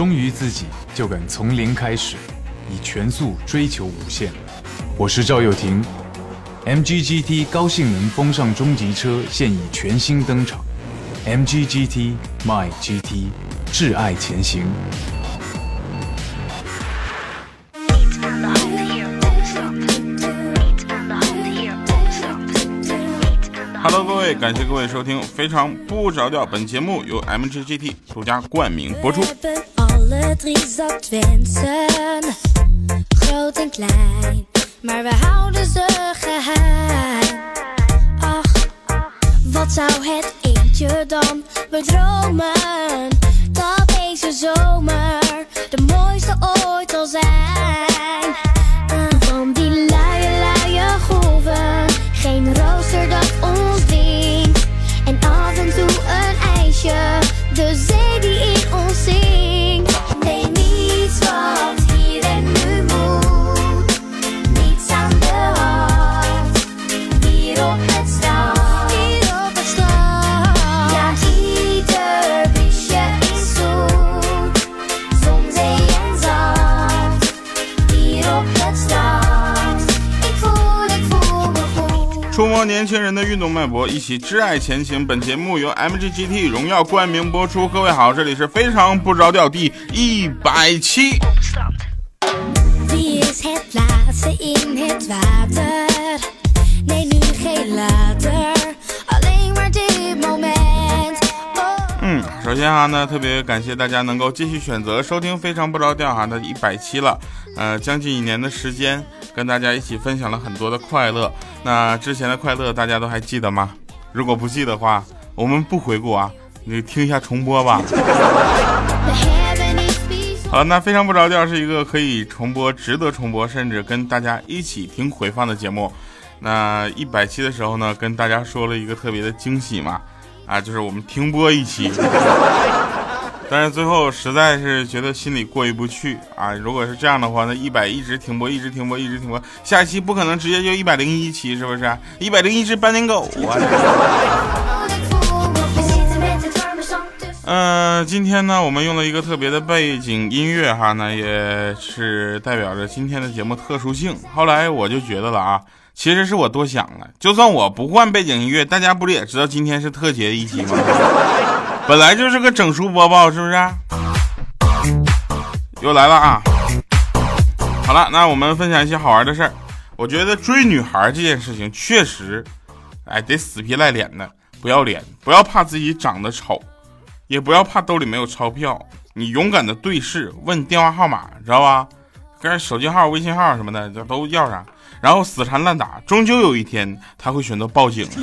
忠于自己，就敢从零开始，以全速追求无限。我是赵又廷，MGGT 高性能风尚中级车现已全新登场，MGGT My GT，挚爱前行。Hello，各位，感谢各位收听《非常不着调》，本节目由 MGGT 独家冠名播出。Alle drie zat wensen, groot en klein, maar we houden ze geheim. Ach, wat zou het eentje dan bedromen? Dat deze zomer de mooiste ooit zal zijn. 触摸年轻人的运动脉搏，一起挚爱前行。本节目由 MGGT 荣耀冠名播出。各位好，这里是非常不着调第一百期。Oh. 嗯，首先哈呢，特别感谢大家能够继续选择收听《非常不着调》哈的一百期了，呃，将近一年的时间，跟大家一起分享了很多的快乐。那之前的快乐大家都还记得吗？如果不记得的话，我们不回顾啊，你听一下重播吧。好了，那非常不着调是一个可以重播、值得重播，甚至跟大家一起听回放的节目。那一百期的时候呢，跟大家说了一个特别的惊喜嘛，啊，就是我们停播一期。但是最后实在是觉得心里过意不去啊！如果是这样的话，那一百一直停播，一直停播，一直停播，下一期不可能直接就一百零一期，是不是？一百零一只斑点狗啊.嗯，今天呢，我们用了一个特别的背景音乐哈，那也是代表着今天的节目特殊性。后来我就觉得了啊，其实是我多想了，就算我不换背景音乐，大家不是也知道今天是特节一期吗？本来就是个整数播报，是不是？又来了啊！好了，那我们分享一些好玩的事儿。我觉得追女孩这件事情确实，哎，得死皮赖脸的，不要脸，不要怕自己长得丑。也不要怕兜里没有钞票，你勇敢的对视，问电话号码，知道吧？跟手机号、微信号什么的，这都要上，然后死缠烂打，终究有一天他会选择报警。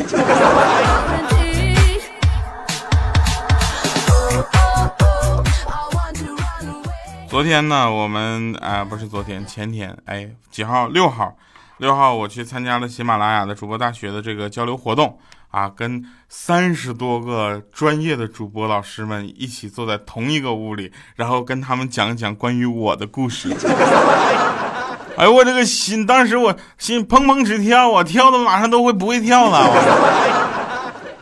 昨天呢，我们啊、不是昨天，前天，哎，几号？六号，六号我去参加了喜马拉雅的主播大学的这个交流活动啊，跟三十多个专业的主播老师们一起坐在同一个屋里，然后跟他们讲讲关于我的故事。哎呦，我这个心，当时我心砰砰直跳啊，跳的马上都会不会跳了，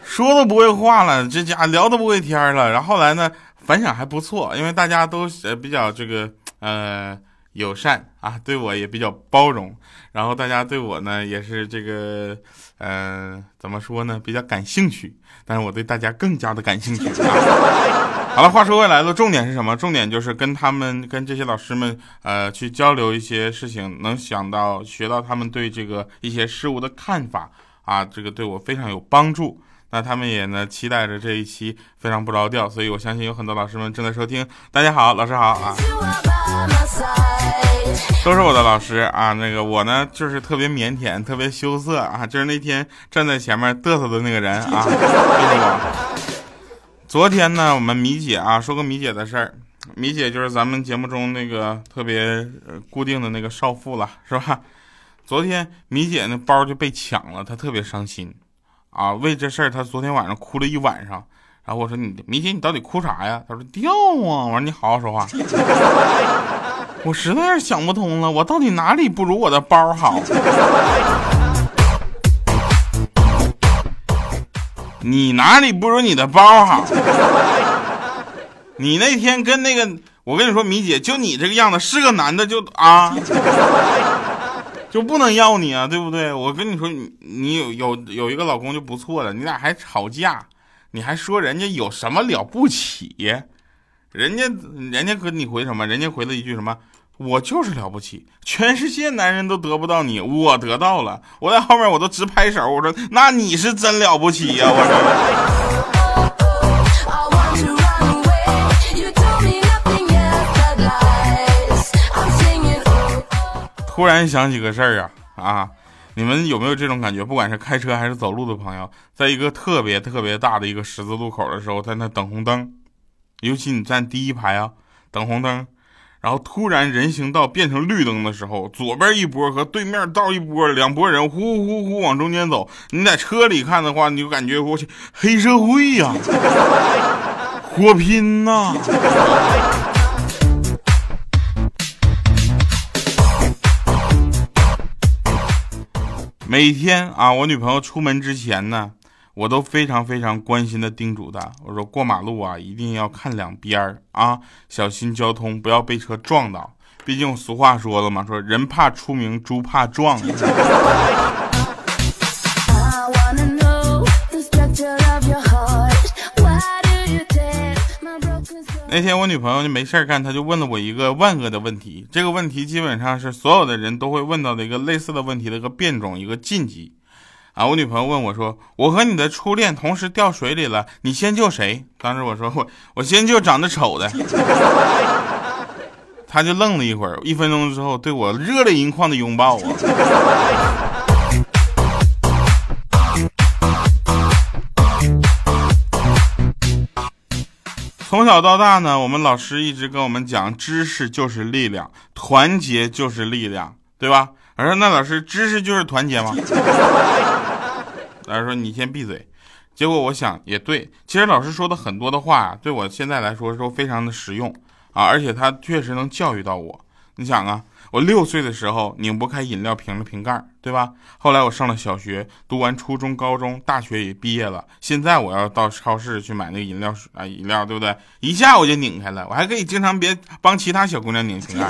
说都不会话了，这家聊都不会天了。然后后来呢，反响还不错，因为大家都呃比较这个呃友善啊，对我也比较包容，然后大家对我呢也是这个呃怎么说呢，比较感兴趣，但是我对大家更加的感兴趣。啊 好了，话说回来了，重点是什么？重点就是跟他们、跟这些老师们，呃，去交流一些事情，能想到、学到他们对这个一些事物的看法啊，这个对我非常有帮助。那他们也呢期待着这一期非常不着调，所以我相信有很多老师们正在收听。大家好，老师好啊，都是我的老师啊。那个我呢就是特别腼腆、特别羞涩啊，就是那天站在前面嘚瑟的那个人啊，就是我。昨天呢，我们米姐啊说个米姐的事儿。米姐就是咱们节目中那个特别呃固定的那个少妇了，是吧？昨天米姐那包就被抢了，她特别伤心啊。为这事儿，他昨天晚上哭了一晚上。然后我说：“你米姐，你到底哭啥呀？”他说：“掉啊！”我说：“你好好说话。”我实在是想不通了，我到底哪里不如我的包好？你哪里不如你的包好？你那天跟那个我跟你说，米姐，就你这个样子，是个男的就啊，就不能要你啊，对不对？我跟你说，你有有有一个老公就不错了，你俩还吵架，你还说人家有什么了不起？人家人家跟你回什么？人家回了一句什么？我就是了不起，全世界男人都得不到你，我得到了。我在后面我都直拍手，我说那你是真了不起呀！我说。突然想起个事儿啊啊！你们有没有这种感觉？不管是开车还是走路的朋友，在一个特别特别大的一个十字路口的时候，在那等红灯，尤其你站第一排啊，等红灯。然后突然人行道变成绿灯的时候，左边一波和对面道一波，两拨人呼呼呼往中间走。你在车里看的话，你就感觉我去黑社会呀，火拼呐！每天啊，我女朋友出门之前呢。我都非常非常关心的叮嘱她，我说过马路啊，一定要看两边儿啊，小心交通，不要被车撞到。毕竟俗话说了嘛，说人怕出名，猪怕壮。那天我女朋友就没事干，她就问了我一个万恶的问题，这个问题基本上是所有的人都会问到的一个类似的问题的一个变种，一个禁忌。啊！我女朋友问我说：“我和你的初恋同时掉水里了，你先救谁？”当时我说：“ 我我先救长得丑的。”他就愣了一会儿，一分钟之后对我热泪盈眶的拥抱我。从小到大呢，我们老师一直跟我们讲，知识就是力量，团结就是力量，对吧？我说那老师，知识就是团结吗？老师说：“你先闭嘴。”结果我想也对，其实老师说的很多的话，对我现在来说都非常的实用啊，而且他确实能教育到我。你想啊，我六岁的时候拧不开饮料瓶的瓶盖，对吧？后来我上了小学，读完初中、高中、大学也毕业了，现在我要到超市去买那个饮料水啊，饮料对不对？一下我就拧开了，我还可以经常别帮其他小姑娘拧瓶盖。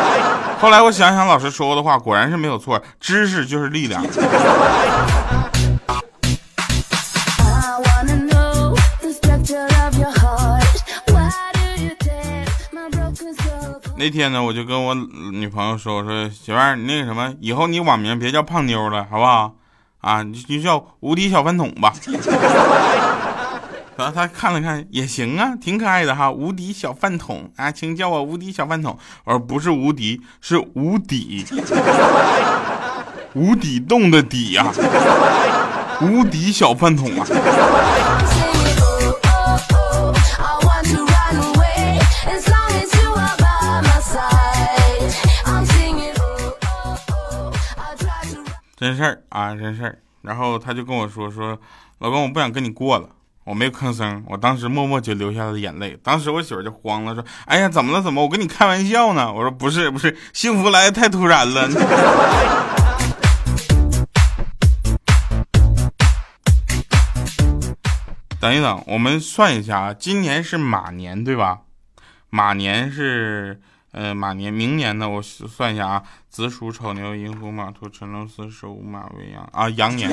后来我想想老师说过的话，果然是没有错，知识就是力量。那天呢，我就跟我女朋友说：“我说媳妇儿，你那个什么，以后你网名别叫胖妞了，好不好？啊，你就叫无敌小饭桶吧。”然后她看了看，也行啊，挺可爱的哈，无敌小饭桶啊，请叫我无敌小饭桶。我说不是无敌，是无底，无底洞的底呀，无敌小饭桶啊。真事儿啊，真事儿。然后他就跟我说说，老公，我不想跟你过了。我没吭声，我当时默默就流下了眼泪。当时我媳妇就慌了，说：“哎呀，怎么了？怎么？我跟你开玩笑呢。”我说：“不是，不是，幸福来的太突然了。”等一等，我们算一下啊，今年是马年对吧？马年是。呃，马年，明年呢？我算一下啊，子鼠、丑牛、寅虎、马兔、辰龙、巳蛇、午马、未羊啊，羊年。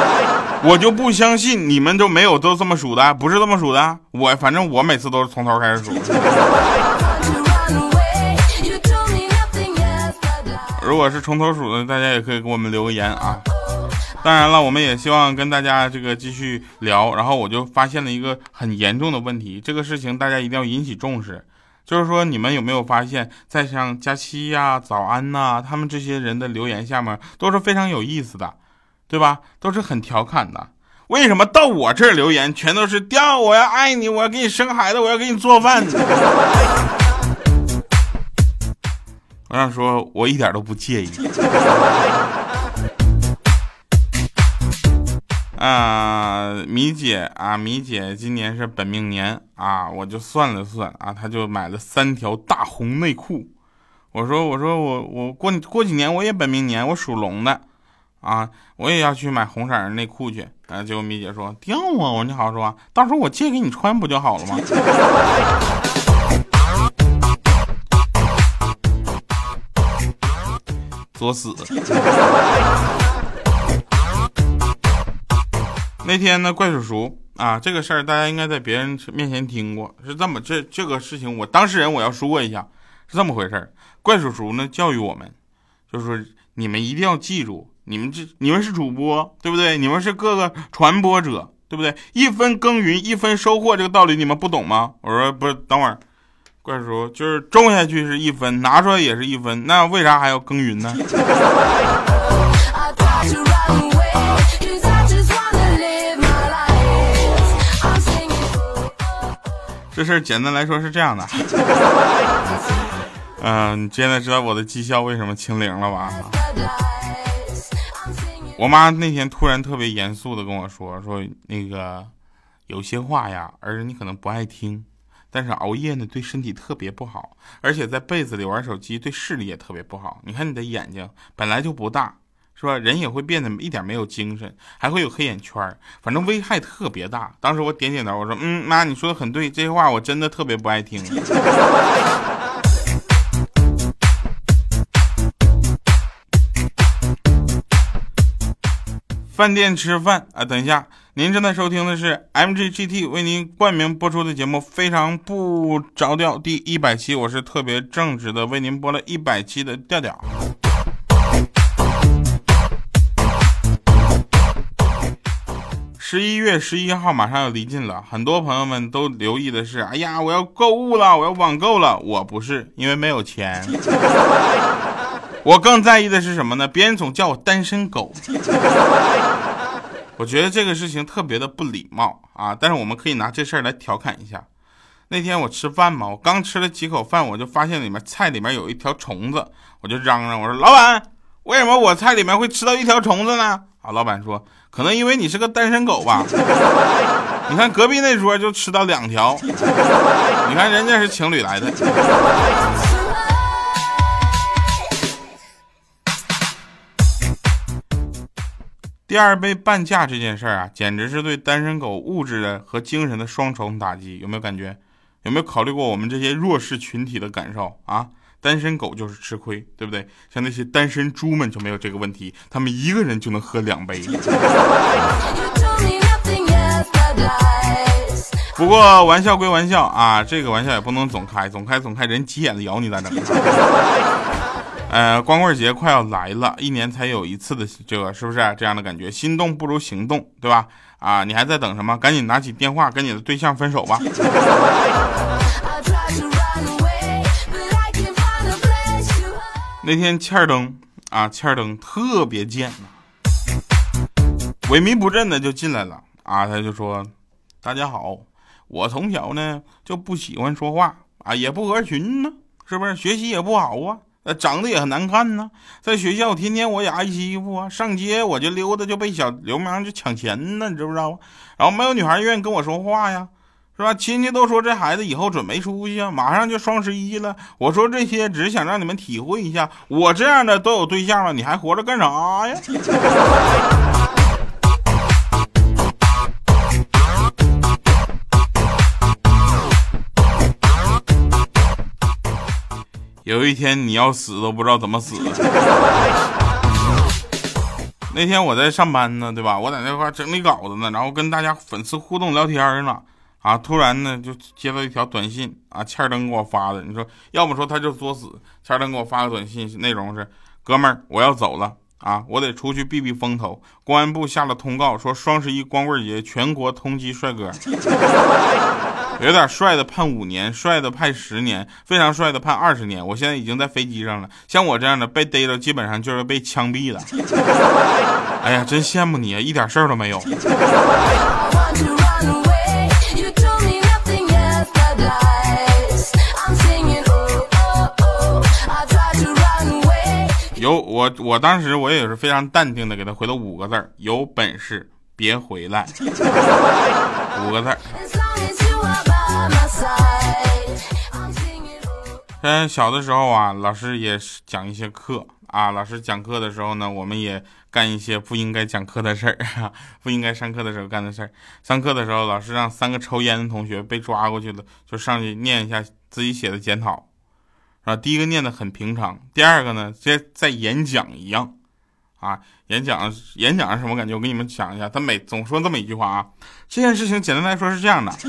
我就不相信你们都没有都这么数的，不是这么数的。我反正我每次都是从头开始数。如果是从头数的，大家也可以给我们留个言啊。当然了，我们也希望跟大家这个继续聊。然后我就发现了一个很严重的问题，这个事情大家一定要引起重视。就是说，你们有没有发现，在像佳期呀、早安呐，他们这些人的留言下面都是非常有意思的，对吧？都是很调侃的。为什么到我这儿留言全都是“掉，我要爱你，我要给你生孩子，我要给你做饭”？我想说，我一点都不介意。啊，米姐啊，米姐今年是本命年啊，我就算了算啊，她就买了三条大红内裤。我说，我说我我过过几年我也本命年，我属龙的，啊，我也要去买红色内裤去。啊，结果米姐说掉啊，我说你好好说，到时候我借给你穿不就好了吗？作死。那天呢，怪叔叔啊，这个事儿大家应该在别人面前听过，是这么这这个事情，我当事人我要说一下，是这么回事儿。怪叔叔呢教育我们，就是说你们一定要记住，你们这你们是主播，对不对？你们是各个传播者，对不对？一分耕耘一分收获，这个道理你们不懂吗？我说不是，等会儿，怪叔叔就是种下去是一分，拿出来也是一分，那为啥还要耕耘呢？这事儿简单来说是这样的，嗯，你现在知道我的绩效为什么清零了吧？我妈那天突然特别严肃的跟我说，说那个有些话呀，儿子你可能不爱听，但是熬夜呢对身体特别不好，而且在被子里玩手机对视力也特别不好。你看你的眼睛本来就不大。是吧？人也会变得一点没有精神，还会有黑眼圈反正危害特别大。当时我点点头，我说：“嗯，妈，你说的很对，这些话我真的特别不爱听。”饭店吃饭啊！等一下，您正在收听的是 MGGT 为您冠名播出的节目《非常不着调》第一百期，我是特别正直的，为您播了一百期的调调。十一月十一号马上要离近了，很多朋友们都留意的是，哎呀，我要购物了，我要网购了。我不是，因为没有钱。我更在意的是什么呢？别人总叫我单身狗，我觉得这个事情特别的不礼貌啊。但是我们可以拿这事儿来调侃一下。那天我吃饭嘛，我刚吃了几口饭，我就发现里面菜里面有一条虫子，我就嚷嚷，我说老板，为什么我菜里面会吃到一条虫子呢？啊，老板说。可能因为你是个单身狗吧？你看隔壁那桌就吃到两条，你看人家是情侣来的。第二杯半价这件事儿啊，简直是对单身狗物质的和精神的双重打击，有没有感觉？有没有考虑过我们这些弱势群体的感受啊？单身狗就是吃亏，对不对？像那些单身猪们就没有这个问题，他们一个人就能喝两杯。不过玩笑归玩笑啊，这个玩笑也不能总开，总开总开人急眼了咬你咋整？呃，光棍节快要来了，一年才有一次的这个，是不是这样的感觉？心动不如行动，对吧？啊，你还在等什么？赶紧拿起电话跟你的对象分手吧。那天欠儿登啊，欠儿登特别贱呐萎靡不振的就进来了啊，他就说：“大家好，我从小呢就不喜欢说话啊，也不合群呢，是不是？学习也不好啊，长得也很难看呢，在学校天天我也挨欺负啊，上街我就溜达就被小流氓就抢钱呢，你知不知道？然后没有女孩愿意跟我说话呀。”是吧？亲戚都说这孩子以后准没出息啊！马上就双十一了，我说这些只是想让你们体会一下，我这样的都有对象了，你还活着干啥呀？有一天你要死都不知道怎么死。那天我在上班呢，对吧？我在那块整理稿子呢，然后跟大家粉丝互动聊天呢。啊！突然呢，就接到一条短信啊，欠灯给我发的。你说，要么说他就作死。欠灯给我发个短信，内容是：哥们儿，我要走了啊，我得出去避避风头。公安部下了通告，说双十一光棍节全国通缉帅哥，有点帅的判五年，帅的判十年，非常帅的判二十年。我现在已经在飞机上了，像我这样的被逮着，基本上就是被枪毙了。哎呀，真羡慕你啊，一点事儿都没有。我，我当时我也是非常淡定的给他回了五个字儿：有本事别回来。五个字儿。嗯，小的时候啊，老师也是讲一些课啊，老师讲课的时候呢，我们也干一些不应该讲课的事儿，不应该上课的时候干的事儿。上课的时候，老师让三个抽烟的同学被抓过去了，就上去念一下自己写的检讨。啊，第一个念的很平常，第二个呢，在在演讲一样，啊，演讲演讲是什么感觉？我给你们讲一下，他每总说这么一句话啊，这件事情简单来说是这样的。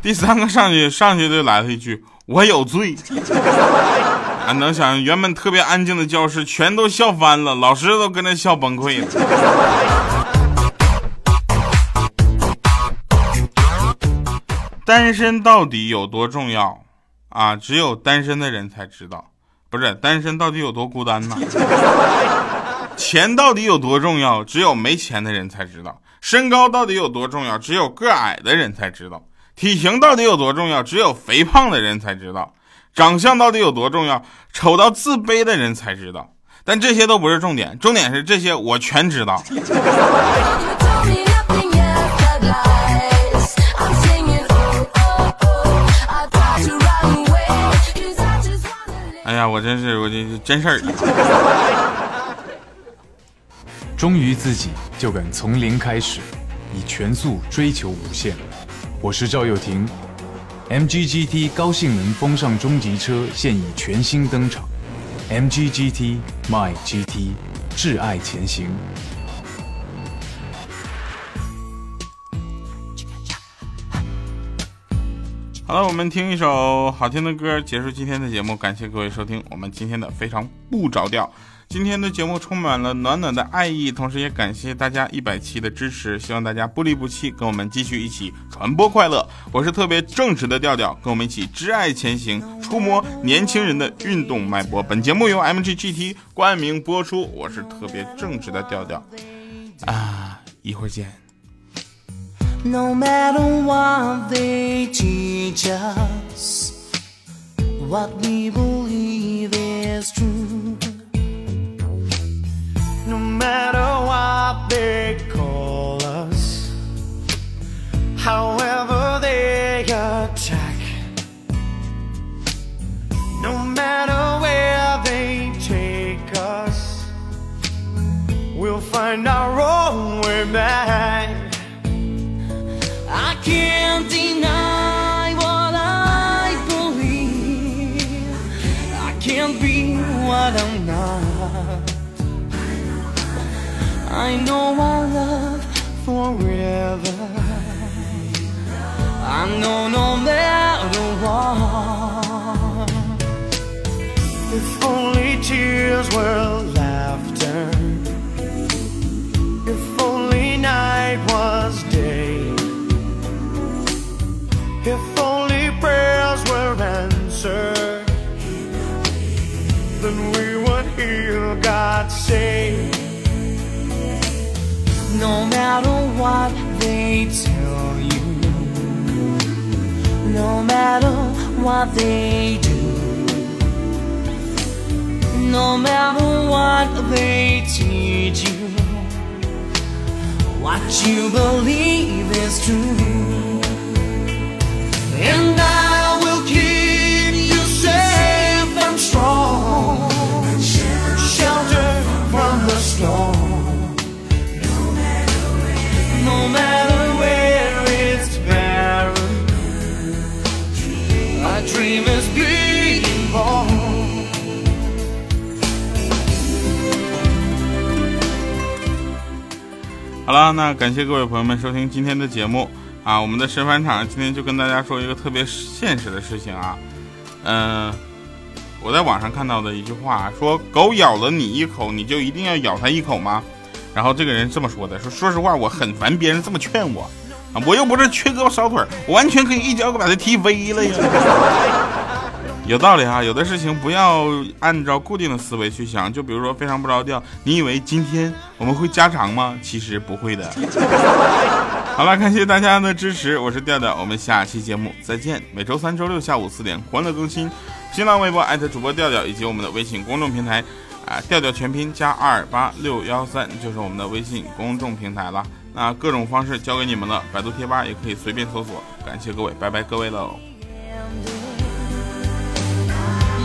第三个上去上去就来了一句，我有罪。啊，能想原本特别安静的教室全都笑翻了，老师都跟着笑崩溃了。单身到底有多重要啊？只有单身的人才知道。不是单身到底有多孤单呢？钱到底有多重要？只有没钱的人才知道。身高到底有多重要？只有个矮的人才知道。体型到底有多重要？只有肥胖的人才知道。长相到底有多重要？丑到自卑的人才知道。但这些都不是重点，重点是这些我全知道。哎呀，我真是，我这真事儿。忠于自己，就敢从零开始，以全速追求无限。我是赵又廷，MGGT 高性能风尚中级车现已全新登场，MGGT My GT，挚爱前行。好了，我们听一首好听的歌，结束今天的节目。感谢各位收听我们今天的非常不着调。今天的节目充满了暖暖的爱意，同时也感谢大家一百期的支持，希望大家不离不弃，跟我们继续一起传播快乐。我是特别正直的调调，跟我们一起挚爱前行，触摸年轻人的运动脉搏。本节目由 MGGT 冠名播出，我是特别正直的调调啊，一会儿见。No matter what they teach us, what we believe is true. I know no matter what. If only tears were laughter. If only night was day. If only prayers were answered, then we would hear God say, what they tell you, no matter what they do, no matter what they teach you, what you believe is true. And 好了，那感谢各位朋友们收听今天的节目。啊，我们的神返场今天就跟大家说一个特别现实的事情啊，嗯，我在网上看到的一句话说，狗咬了你一口，你就一定要咬它一口吗？然后这个人这么说的，说说实话，我很烦别人这么劝我，啊，我又不是缺胳膊少腿，我完全可以一脚把他踢飞了呀。有道理啊，有的事情不要按照固定的思维去想，就比如说非常不着调，你以为今天我们会加长吗？其实不会的。好了，感谢大家的支持，我是调调，我们下期节目再见。每周三、周六下午四点欢乐更新，新浪微博艾特主播调调以及我们的微信公众平台啊，调调全拼加二八六幺三就是我们的微信公众平台了。那各种方式交给你们了，百度贴吧也可以随便搜索。感谢各位，拜拜各位喽。